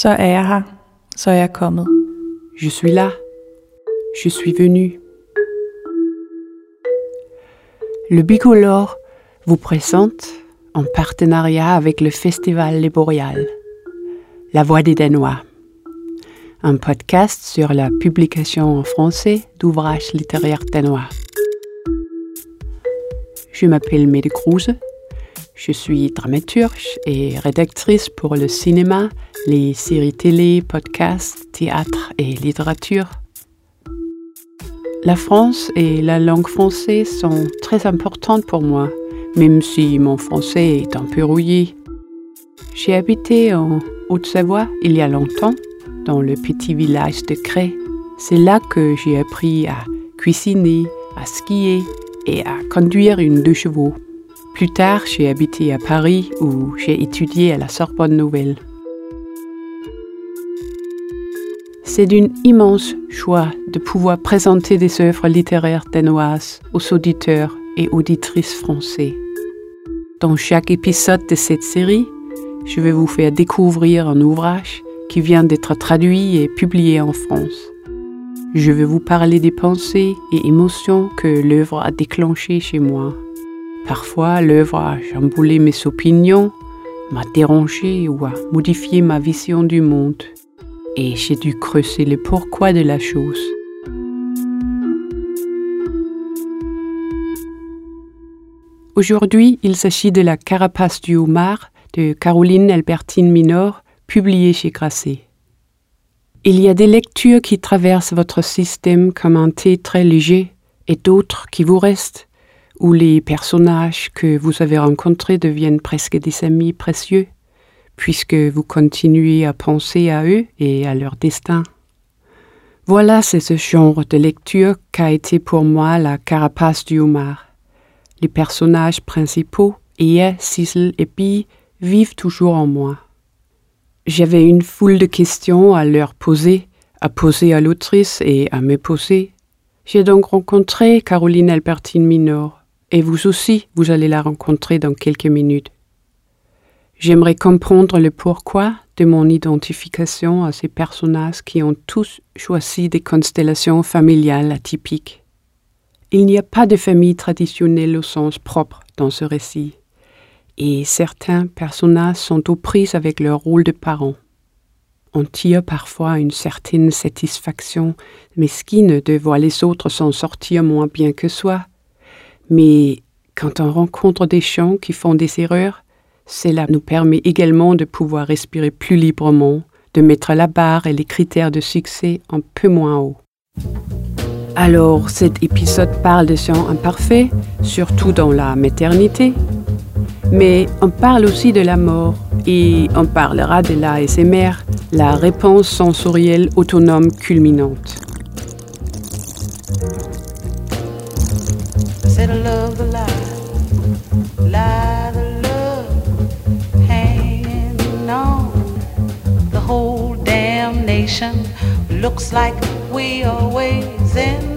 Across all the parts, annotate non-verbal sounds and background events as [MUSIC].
Så er jeg er. Je suis là. Je suis venu. Le Bicolore vous présente, en partenariat avec le Festival Les La Voix des Danois, un podcast sur la publication en français d'ouvrages littéraires danois. Je m'appelle Mede Kruse. Je suis dramaturge et rédactrice pour le cinéma, les séries télé, podcasts, théâtre et littérature. La France et la langue française sont très importantes pour moi, même si mon français est un peu rouillé. J'ai habité en Haute-Savoie il y a longtemps, dans le petit village de Cré. C'est là que j'ai appris à cuisiner, à skier et à conduire une deux chevaux. Plus tard, j'ai habité à Paris où j'ai étudié à la Sorbonne Nouvelle. C'est d'une immense joie de pouvoir présenter des œuvres littéraires danoises aux auditeurs et auditrices français. Dans chaque épisode de cette série, je vais vous faire découvrir un ouvrage qui vient d'être traduit et publié en France. Je vais vous parler des pensées et émotions que l'œuvre a déclenchées chez moi. Parfois, l'œuvre a chamboulé mes opinions, m'a dérangé ou a modifié ma vision du monde. Et j'ai dû creuser le pourquoi de la chose. Aujourd'hui, il s'agit de La carapace du homard de Caroline Albertine Minor, publiée chez Grasset. Il y a des lectures qui traversent votre système comme un thé très léger et d'autres qui vous restent, où les personnages que vous avez rencontrés deviennent presque des amis précieux, puisque vous continuez à penser à eux et à leur destin. Voilà, c'est ce genre de lecture qu'a été pour moi la carapace du homard. Les personnages principaux, Ea, Sissel et Pi, vivent toujours en moi. J'avais une foule de questions à leur poser, à poser à l'autrice et à me poser. J'ai donc rencontré Caroline Albertine Minor, et vous aussi, vous allez la rencontrer dans quelques minutes. J'aimerais comprendre le pourquoi de mon identification à ces personnages qui ont tous choisi des constellations familiales atypiques. Il n'y a pas de famille traditionnelle au sens propre dans ce récit, et certains personnages sont aux prises avec leur rôle de parents. On tire parfois une certaine satisfaction mesquine de voir les autres s'en sortir moins bien que soi, mais quand on rencontre des gens qui font des erreurs, cela nous permet également de pouvoir respirer plus librement, de mettre la barre et les critères de succès un peu moins haut. Alors, cet épisode parle de gens imparfaits, surtout dans la maternité, mais on parle aussi de la mort et on parlera de la SMR, la réponse sensorielle autonome culminante. love the lie, lie the love, hanging on. The whole damn nation looks like we always in.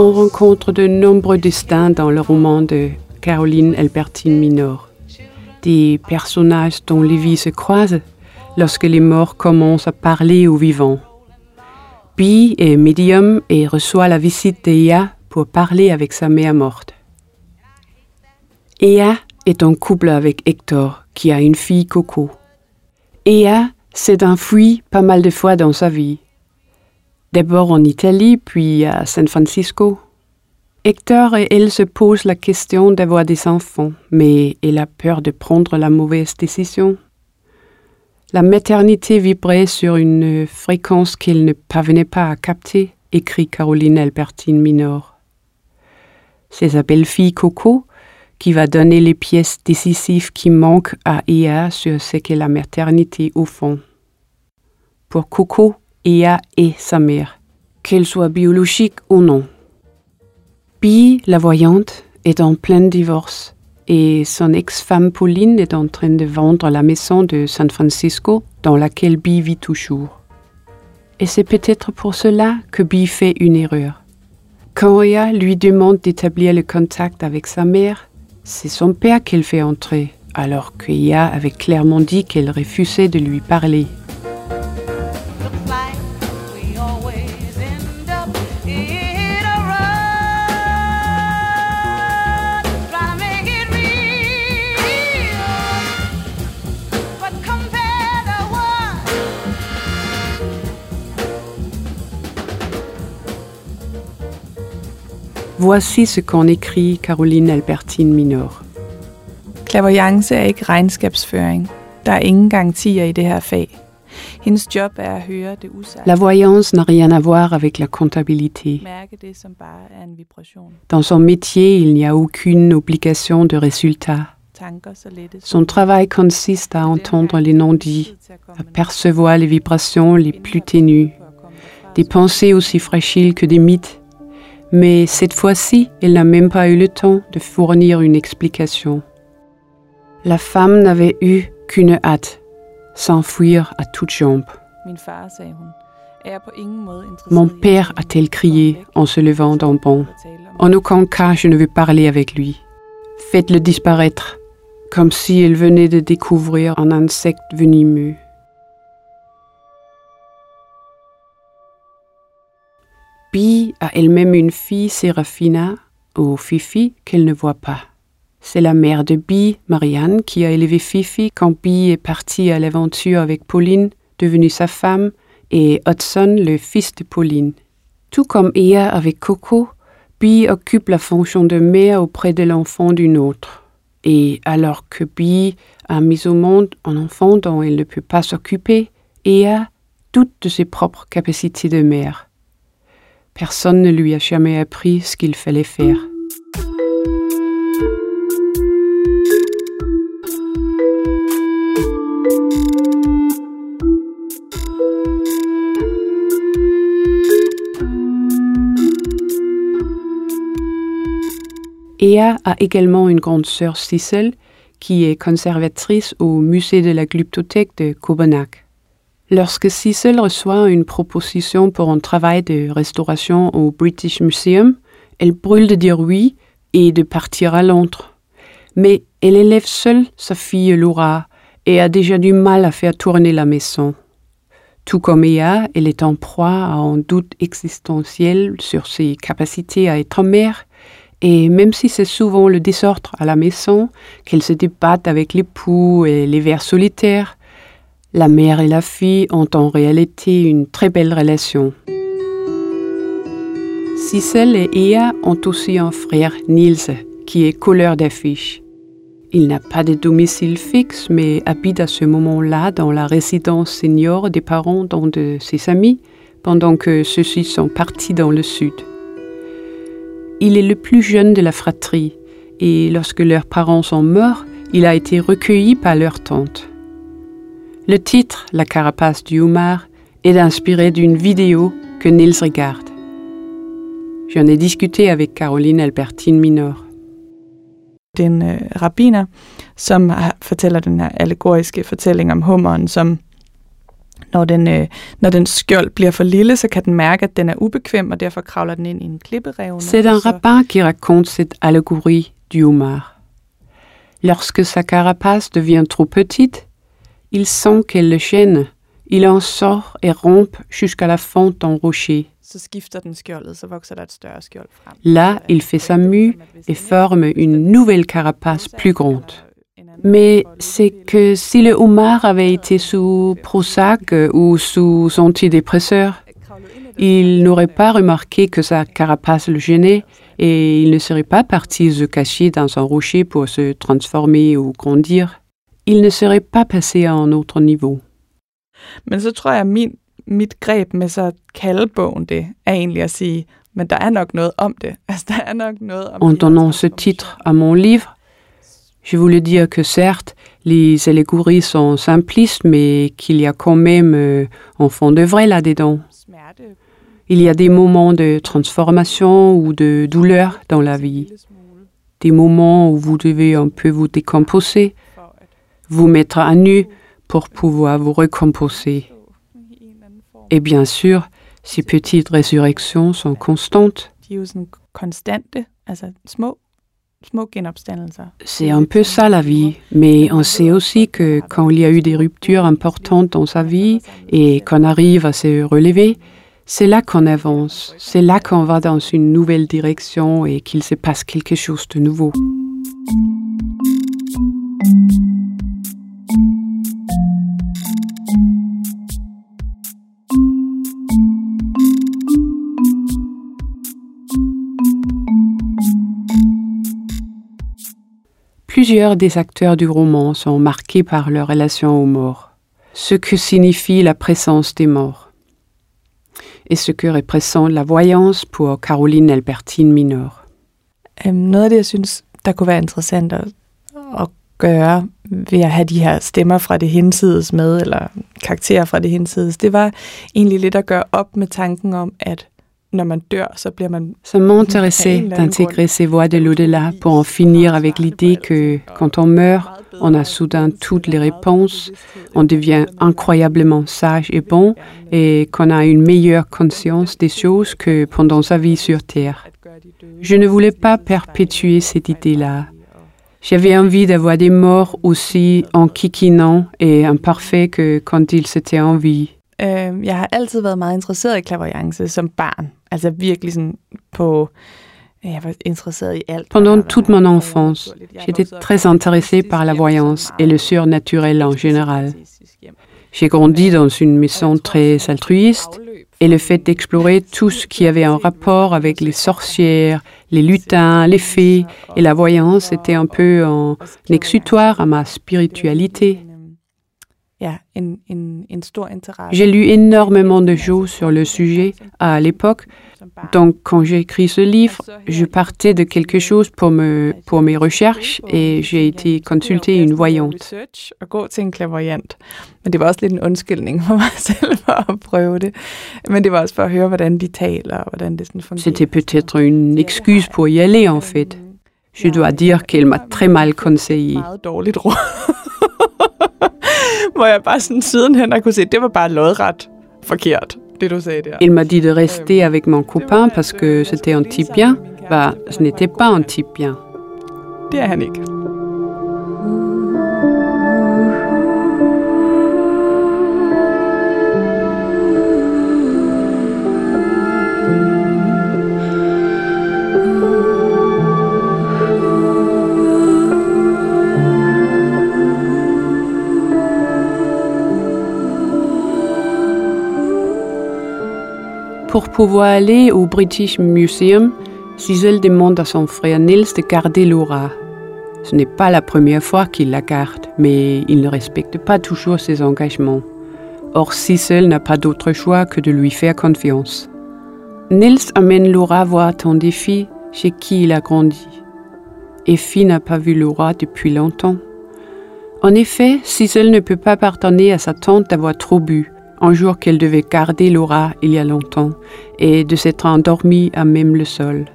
On rencontre de nombreux destins dans le roman de Caroline Albertine Minor. Des personnages dont les vies se croisent lorsque les morts commencent à parler aux vivants. Pi est médium et reçoit la visite d'Ea pour parler avec sa mère morte. Ea est en couple avec Hector, qui a une fille Coco. Ea s'est enfuie pas mal de fois dans sa vie. D'abord en Italie, puis à San Francisco. Hector et elle se posent la question d'avoir des enfants, mais elle a peur de prendre la mauvaise décision. La maternité vibrait sur une fréquence qu'elle ne parvenait pas à capter, écrit Caroline Albertine Minor. C'est sa belle-fille Coco qui va donner les pièces décisives qui manquent à Ea sur ce qu'est la maternité au fond. Pour Coco, Ea est sa mère, qu'elle soit biologique ou non. Pi, la voyante, est en plein divorce et son ex-femme Pauline est en train de vendre la maison de San Francisco dans laquelle Bee vit toujours. Et c'est peut-être pour cela que Bee fait une erreur. Quand Ria lui demande d'établir le contact avec sa mère, c'est son père qu'elle fait entrer, alors que Ria avait clairement dit qu'elle refusait de lui parler. Voici ce qu'en écrit Caroline Albertine Minor. Clairvoyance er ikke regnskabsføring. Der er ingen garantier i det her fag. Hendes job er at høre det usagte. La voyance n'a rien à voir avec la comptabilité. Er. Dans son métier, il n'y a aucune obligation de résultat. Son travail consiste à entendre les non-dits, à percevoir les vibrations les plus ténues, des pensées aussi fragiles que des mythes. Mais cette fois-ci, elle n'a même pas eu le temps de fournir une explication. La femme n'avait eu qu'une hâte, s'enfuir à toutes jambes. Er Mon père, at a-t-elle crié en se levant d'un om En aucun cas je ne veux parler avec lui. Faites-le disparaître, comme si elle venait de découvrir un insecte venimeux. Bi a elle-même une fille, Serafina, ou Fifi, qu'elle ne voit pas. C'est la mère de Bi, Marianne, qui a élevé Fifi quand Bi est partie à l'aventure avec Pauline, devenue sa femme, et Hudson, le fils de Pauline. Tout comme Ea avec Coco, Bi occupe la fonction de mère auprès de l'enfant d'une autre. Et alors que Bi a mis au monde un enfant dont elle ne peut pas s'occuper, Ea doute de ses propres capacités de mère. Personne ne lui a jamais appris ce qu'il fallait faire. Ea a également une grande sœur Sissel qui est conservatrice au musée de la glyptothèque de Copenhague. Lorsque Sissel reçoit une proposition pour un travail de restauration au British Museum, elle brûle de dire oui et de partir à Londres. Mais elle élève seule sa fille Laura et a déjà du mal à faire tourner la maison. Tout comme Ea, elle est en proie à un doute existentiel sur ses capacités à être mère et même si c'est souvent le désordre à la maison, qu'elles se débattent avec l'époux et les vers solitaires, la mère et la fille ont en réalité une très belle relation. Sissel et Ea ont aussi un frère, Niels, qui est colleur d'affiches. Il n'a pas de domicile fixe, mais habite à ce moment-là dans la résidence senior des parents d'un de ses amis, pendant que ceux-ci sont partis dans le sud. Il est le plus jeune de la fratrie, et lorsque leurs parents sont morts, il a été recueilli par leur tante. Le titre, La carapace du homard, est inspiré d'une vidéo que Niels regarde. J'en ai discuté avec Caroline Albertine Minor. Er øh, rabbiner, som har, fortæller den her allegoriske fortælling om hummeren, som når den, øh, når den skjold bliver for lille, så kan den mærke, at den er ubekvem, og derfor kravler den ind i en klipperevne. C'est un og så- rabbin qui raconte cette allégorie du homard. Lorsque sa carapace devient trop petite, il sent qu'elle le gêne. Il en sort et rompt jusqu'à la fente en rocher. Là, il fait sa mue et forme une nouvelle carapace plus grande. Mais c'est que si le homard avait été sous Prozac ou sous antidépresseur, il n'aurait pas remarqué que sa carapace le gênait et il ne serait pas parti se cacher dans un rocher pour se transformer ou grandir. Il ne serait pas passé à un autre niveau. Men så tror jeg, at min, mit greb med så at kalde bogen det, er egentlig at sige, men der er nok noget om det. Altså, der er nok noget om En donnant ce titre à mon livre, je voulais dire que certes, les allégories sont simplistes, mais qu'il y a quand même euh, un fond de vrai là-dedans. Il y a des moments de transformation ou de douleur dans la vie. des moments où vous devez un peu vous décomposer, vous mettre à nu pour pouvoir vous recomposer. Et bien sûr, ces petites résurrections sont constantes. C'est un peu ça la vie, mais on sait aussi que quand il y a eu des ruptures importantes dans sa vie et qu'on arrive à se relever, c'est là qu'on avance, c'est là qu'on va dans une nouvelle direction et qu'il se passe quelque chose de nouveau. Plusieurs des acteurs du roman sont marqués par leur relation aux morts, ce que signifie la présence des morts et ce que représente la voyance pour Caroline Albertine Minor. Noget af det, jeg synes, der kunne ved at have de her stemmer fra det hinsides med, eller karakterer fra det hinsides, det var egentlig lidt at gøre op med tanken om, at når man dør, så bliver man... Ça m'intéressait d'intégrer ces voix de l'au-delà pour en finir avec l'idée que quand on meurt, on a soudain toutes les réponses, on devient incroyablement sage et bon, et qu'on a une meilleure conscience des choses que pendant sa vie sur Terre. Je ne voulais pas perpétuer cette idée-là. J'avais envie d'avoir des morts aussi enquiquinants et imparfaits que quand ils étaient en vie. Jeg har altid været meget interesseret i klaverjance som barn. Altså virkelig sådan på Pendant toute mon enfance, j'étais très intéressée par la voyance et le surnaturel en général. J'ai grandi dans une maison très altruiste et le fait d'explorer tout ce qui avait un rapport avec les sorcières, les lutins, les fées et la voyance était un peu un exutoire à ma spiritualité. J'ai lu énormément de choses sur le sujet à l'époque. Donc, quand j'ai écrit ce livre, je partais de quelque chose pour, me, pour mes recherches et j'ai été consulter une voyante. Men det var også lidt en undskyldning for mig selv for at prøve det. Men det var også for at høre, hvordan de taler og hvordan det sådan fungerer. C'était peut-être une excuse pour y aller en fait. Je dois dire qu'elle m'a très mal conseillé. Meget dårligt råd. [LAUGHS] hvor jeg bare sådan sidenhen har kunne se, det var bare lodret forkert, det du sagde der. Il m'a dit de rester avec mon copain parce que c'était un type bien. Bah, ce n'était pas un type bien. Det er han ikke. Pour pouvoir aller au British Museum, Gisèle demande à son frère Nils de garder Laura. Ce n'est pas la première fois qu'il la garde, mais il ne respecte pas toujours ses engagements. Or, Gisèle n'a pas d'autre choix que de lui faire confiance. Nils amène Laura voir Tante Effie, chez qui il a grandi. Effie n'a pas vu Laura depuis longtemps. En effet, Gisèle ne peut pas pardonner à sa tante d'avoir trop bu, un jour qu'elle devait garder Laura il y a longtemps, et de s'être endormie à même le sol.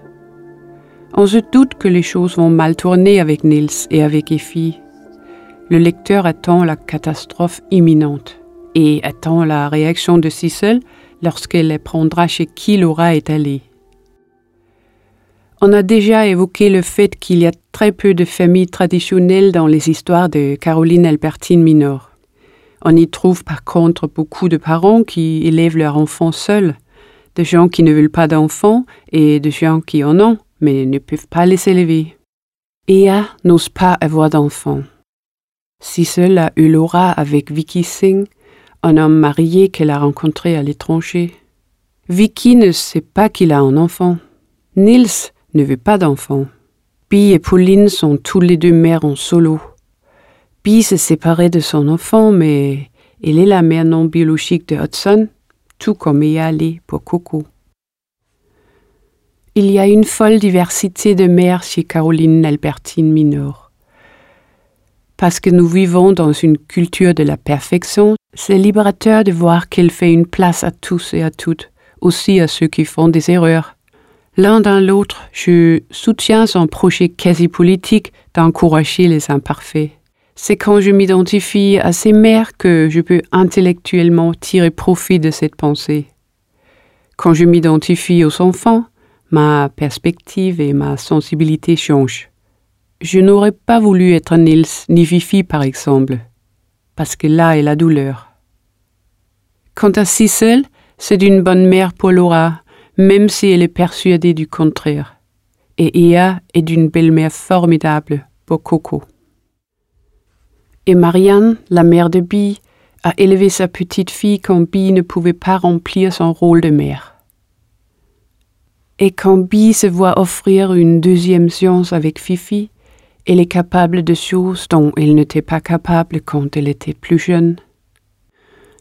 On se doute que les choses vont mal tourner avec Nils et avec Effie. Le lecteur attend la catastrophe imminente et attend la réaction de Cicel lorsqu'elle apprendra chez qui Laura est allée. On a déjà évoqué le fait qu'il y a très peu de familles traditionnelles dans les histoires de Caroline Albertine Minor. On y trouve par contre beaucoup de parents qui élèvent leurs enfants seuls, de gens qui ne veulent pas d'enfants et de gens qui en ont, mais ne peuvent pas les élever. Ea n'ose pas avoir d'enfants. Si seule a eu Laura avec Vicky Singh, un homme marié qu'elle a rencontré à l'étranger. Vicky ne sait pas qu'il a un enfant. Nils ne veut pas d'enfant. Bee et Pauline sont tous les deux mères en solo. Bee s'est séparée de son enfant, mais elle est la mère non biologique de Hudson, tout comme Ea l'est pour Coco. Il y a une folle diversité de mères chez Caroline Albertine Minor. Parce que nous vivons dans une culture de la perfection, c'est libérateur de voir qu'elle fait une place à tous et à toutes, aussi à ceux qui font des erreurs. L'un dans l'autre, je soutiens son projet quasi politique d'encourager les imparfaits. C'est quand je m'identifie à ces mères que je peux intellectuellement tirer profit de cette pensée. Quand je m'identifie aux enfants, ma perspective et ma sensibilité changent. Je n'aurais pas voulu être Nils ni Fifi par exemple, parce que là est la douleur. Quant à Cicel, c'est d'une bonne mère pour Laura, même si elle est persuadée du contraire. Et Ea est d'une belle-mère formidable pour Coco. Et Marianne, la mère de Bee, a élevé sa petite fille quand Bee ne pouvait pas remplir son rôle de mère. Et quand Bee se voit offrir une deuxième séance avec Fifi, elle est capable de choses dont elle n'était pas capable quand elle était plus jeune.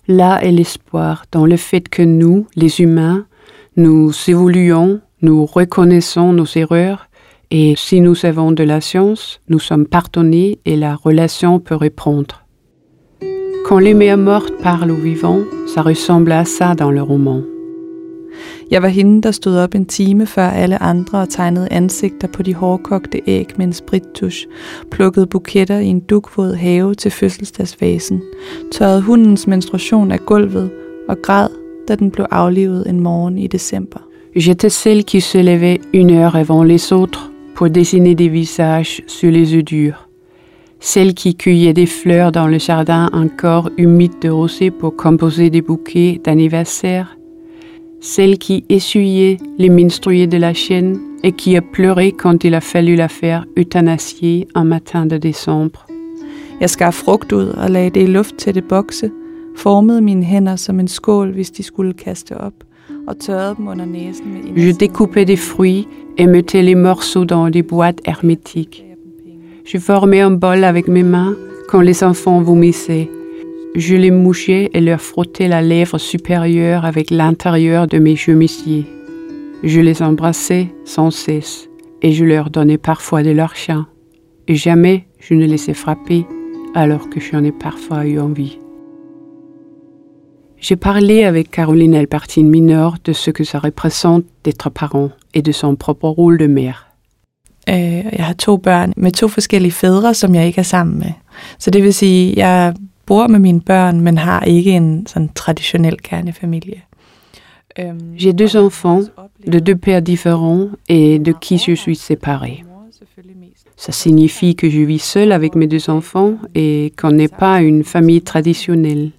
Là est l'espoir dans le fait que nous, les humains, nous évoluons, nous reconnaissons nos erreurs et si nous avons de la science, nous sommes pardonnés et la relation peut répondre. Quand les mères mortes parlent aux vivants, ça ressemble à ça dans le roman. Jeg var hende, der stod op en time før alle andre og tegnede ansigter på de hårdkogte æg med en sprittusch, plukkede buketter i en dukvåd have til fødselsdagsvasen, tørrede hundens menstruation af gulvet og græd, da den blev aflivet en morgen i december. J'étais celle qui se levait une heure avant les autres pour dessiner des visages sur les œufs durs. Celle qui cueillait des fleurs dans le jardin encore humide de rosée pour composer des bouquets d'anniversaire celle qui essuyait les menstrués de la chienne et qui a pleuré quand il a fallu la faire euthanasier un matin de décembre. Jeg skar frugt ud og lagde det i lufttætte bokse, formede mine hænder som en skål, hvis de skulle Je découpais des fruits et mettais les morceaux dans des boîtes hermétiques. Je formais un bol avec mes mains quand les enfants vomissaient je les mouchais et leur frottais la lèvre supérieure avec l'intérieur de mes chemisiers. Je les embrassais sans cesse et je leur donnais parfois de leur chien. Et jamais je ne les ai frappés alors que j'en ai parfois eu envie. J'ai parlé avec Caroline Albertine Minor de ce que ça représente d'être parent et de son propre rôle de mère. Øh, jeg har to børn med to forskellige fædre, som jeg ikke er sammen med. Så det vil sige, jeg bor med mine børn, men har ikke en sådan traditionel kernefamilie. J'ai deux enfants de deux pères différents et de qui je suis séparée. Ça signifie que je vis seule avec mes deux enfants et qu'on n'est pas une famille traditionnelle.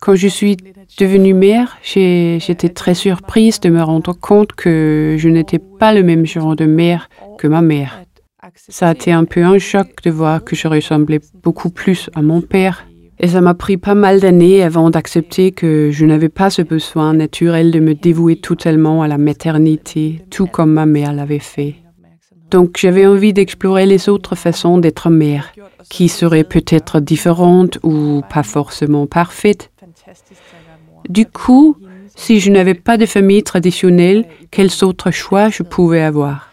Quand je suis devenue mère, j'étais très surprise de me rendre compte que je n'étais pas le même genre de mère que ma mère. Ça a été un peu un choc de voir que je ressemblais beaucoup plus à mon père et ça m'a pris pas mal d'années avant d'accepter que je n'avais pas ce besoin naturel de me dévouer totalement à la maternité, tout comme ma mère l'avait fait. Donc j'avais envie d'explorer les autres façons d'être mère, qui seraient peut-être différentes ou pas forcément parfaites. Du coup, si je n'avais pas de famille traditionnelle, quels autres choix je pouvais avoir?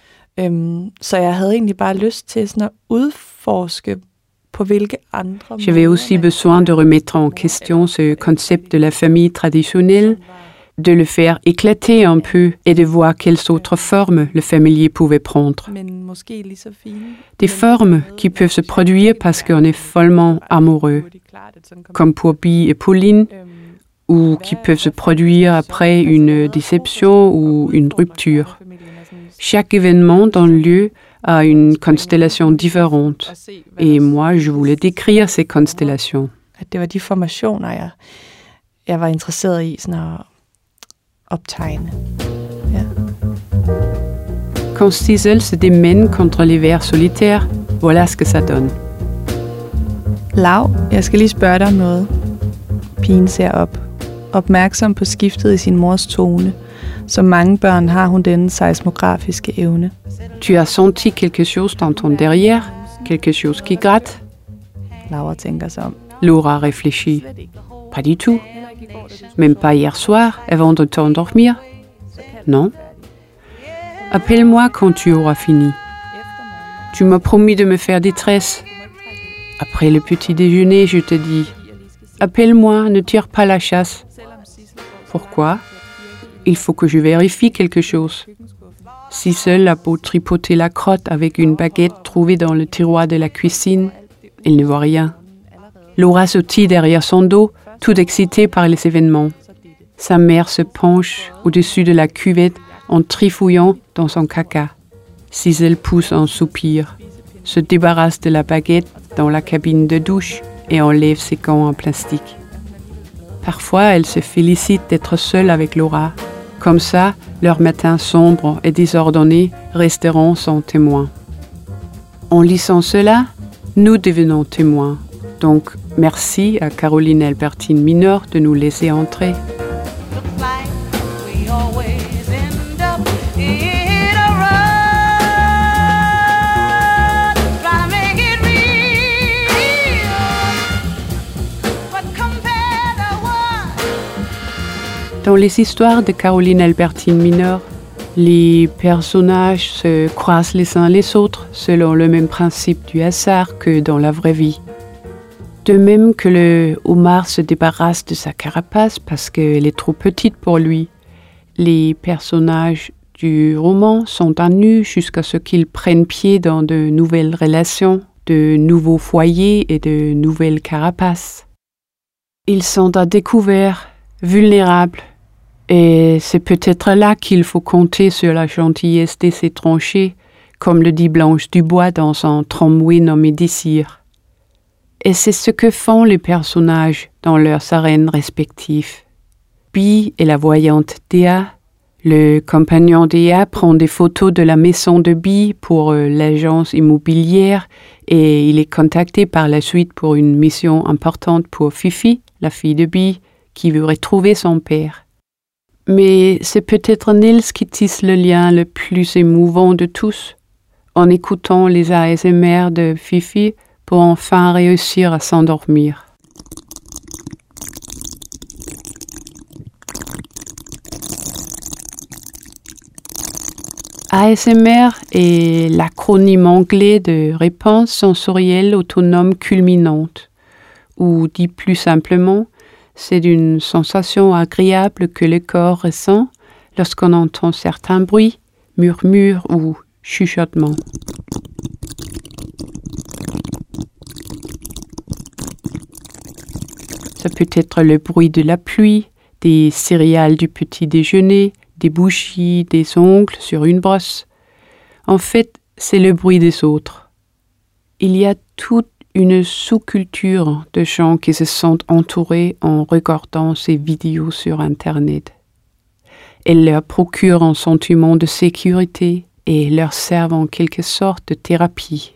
j'avais aussi besoin de remettre en question ce concept de la famille traditionnelle, de le faire éclater un peu et de voir quelles autres formes le familier pouvait prendre. Des formes qui peuvent se produire parce qu'on est follement amoureux, comme pour Bi et Pauline, ou qui peuvent se produire après une déception ou une rupture? Chaque événement dans le lieu à une constellation différente. Et moi, je voulais décrire ces constellations. Det var de formationer, jeg, jeg var interesseret i sådan at optegne. Ja. Quand Cicel se démène contre les vers solitaires, voilà ce que ça donne. Lav, jeg skal lige spørge dig om noget. Pigen ser op. Opmærksom på skiftet i sin mors tone. Som mange børn har hun denne seismografiske evne. Tu as senti quelque chose dans ton derrière Quelque chose qui gratte Laura tænker sig om. Laura réfléchit. Pas du tout. Même pas hier soir, avant de t'endormir Non. Appelle-moi quand tu auras fini. Tu m'as promis de me faire des tresses. Après le petit déjeuner, je te dis Appelle-moi, ne tire pas la chasse. Pourquoi? Il faut que je vérifie quelque chose. Si seul a beau tripoter la crotte avec une baguette trouvée dans le tiroir de la cuisine, il ne voit rien. Laura sautille derrière son dos, tout excitée par les événements. Sa mère se penche au-dessus de la cuvette en trifouillant dans son caca. Sisel pousse un soupir, se débarrasse de la baguette dans la cabine de douche et enlève ses gants en plastique. Parfois, elle se félicite d'être seule avec Laura. Comme ça, leurs matins sombres et désordonnés resteront sans témoin. En lisant cela, nous devenons témoins. Donc, merci à Caroline Albertine Minor de nous laisser entrer. Dans les histoires de Caroline Albertine Minor, les personnages se croisent les uns les autres selon le même principe du hasard que dans la vraie vie. De même que le homard se débarrasse de sa carapace parce qu'elle est trop petite pour lui, les personnages du roman sont à nu jusqu'à ce qu'ils prennent pied dans de nouvelles relations, de nouveaux foyers et de nouvelles carapaces. Ils sont à découvert, vulnérables, et c'est peut-être là qu'il faut compter sur la gentillesse de ces tranchées, comme le dit Blanche Dubois dans son tramway nommé Désir. Et c'est ce que font les personnages dans leurs arènes respectives. Bi et la voyante Dea, le compagnon Dea prend des photos de la maison de Bi pour euh, l'agence immobilière et il est contacté par la suite pour une mission importante pour Fifi, la fille de Bi, qui veut retrouver son père. Mais c'est peut-être Nils qui tisse le lien le plus émouvant de tous, en écoutant les ASMR de Fifi pour enfin réussir à s'endormir. ASMR est l'acronyme anglais de réponse sensorielle autonome culminante, ou dit plus simplement, c'est une sensation agréable que le corps ressent lorsqu'on entend certains bruits, murmures ou chuchotements. Ça peut être le bruit de la pluie, des céréales du petit déjeuner, des bougies, des ongles sur une brosse. En fait, c'est le bruit des autres. Il y a toute une sous-culture de gens qui se sentent entourés en regardant ces vidéos sur Internet. Elles leur procurent un sentiment de sécurité et leur servent en quelque sorte de thérapie.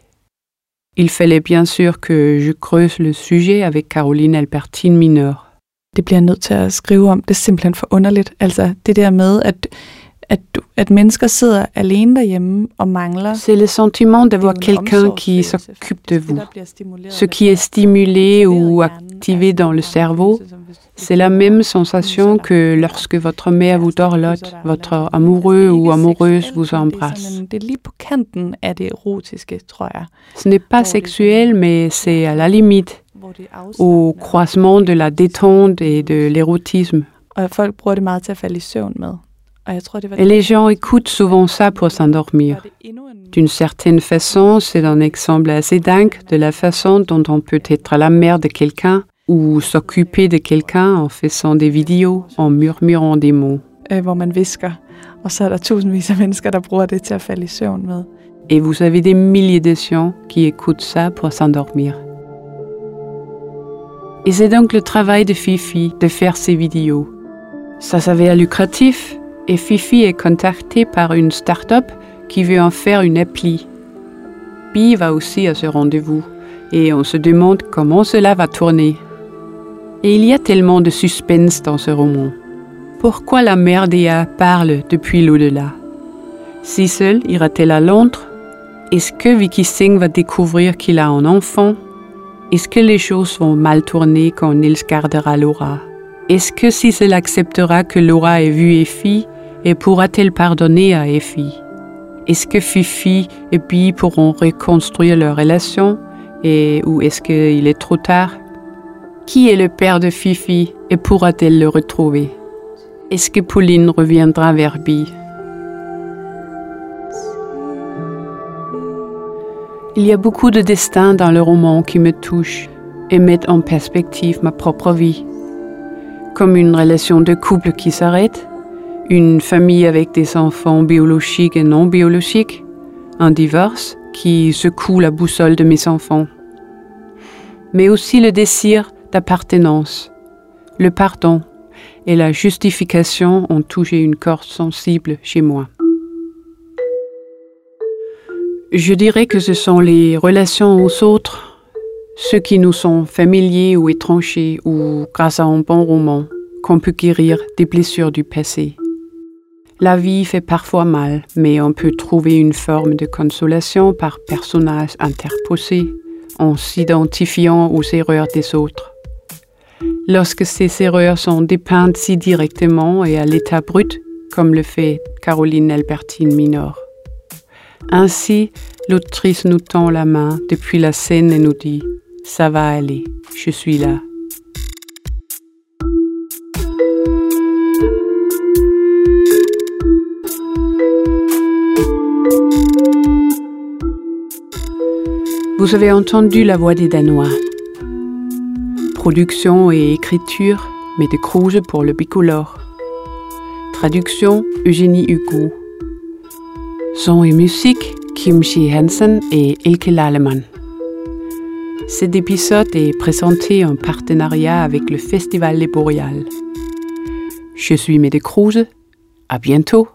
Il fallait bien sûr que je creuse le sujet avec Caroline Albertine Mineur. Det bliver nødt til at skrive om. Det er simpelthen for underligt. Altså det der med, at C'est le sentiment d'avoir quelqu'un qui s'occupe de vous. Ce qui est stimulé ou activé dans le cerveau, c'est la même sensation que lorsque votre mère vous dorlote, votre amoureux ou amoureuse vous embrasse. Ce n'est pas sexuel, mais c'est à la limite, au croisement de la détente et de l'érotisme. Et les gens écoutent souvent ça pour s'endormir. D'une certaine façon, c'est un exemple assez dingue de la façon dont on peut être la mère de quelqu'un ou s'occuper de quelqu'un en faisant des vidéos, en murmurant des mots. Et vous avez des milliers de gens qui écoutent ça pour s'endormir. Et c'est donc le travail de Fifi de faire ces vidéos. Ça s'avère lucratif, et Fifi est contactée par une start-up qui veut en faire une appli. Pi va aussi à ce rendez-vous et on se demande comment cela va tourner. Et il y a tellement de suspense dans ce roman. Pourquoi la mère d'Ea parle depuis l'au-delà? Si seule ira-t-elle à Londres? Est-ce que Vicky Singh va découvrir qu'il a un enfant? Est-ce que les choses vont mal tourner quand Nils gardera Laura? Est-ce que si elle acceptera que Laura ait vu Effie et pourra-t-elle pardonner à Effie? Est-ce que Fifi et Pi pourront reconstruire leur relation et ou est-ce qu'il est trop tard? Qui est le père de Fifi et pourra-t-elle le retrouver? Est-ce que Pauline reviendra vers Bi Il y a beaucoup de destins dans le roman qui me touchent et mettent en perspective ma propre vie. Comme une relation de couple qui s'arrête, une famille avec des enfants biologiques et non biologiques, un divorce qui secoue la boussole de mes enfants. Mais aussi le désir d'appartenance, le pardon et la justification ont touché une corde sensible chez moi. Je dirais que ce sont les relations aux autres, ceux qui nous sont familiers ou étrangers, ou grâce à un bon roman, qu'on peut guérir des blessures du passé. La vie fait parfois mal, mais on peut trouver une forme de consolation par personnages interposés, en s'identifiant aux erreurs des autres. Lorsque ces erreurs sont dépeintes si directement et à l'état brut, comme le fait Caroline Albertine Minor. Ainsi, l'autrice nous tend la main depuis la scène et nous dit ⁇ Ça va aller, je suis là ⁇ Vous avez entendu la voix des Danois. Production et écriture, Mette Kruse pour le bicolore. Traduction, Eugénie Hugo. Son et musique, Kim Shi Hansen et Elke Lalemann. Cet épisode est présenté en partenariat avec le Festival Les. Je suis Mede Kruse. À bientôt!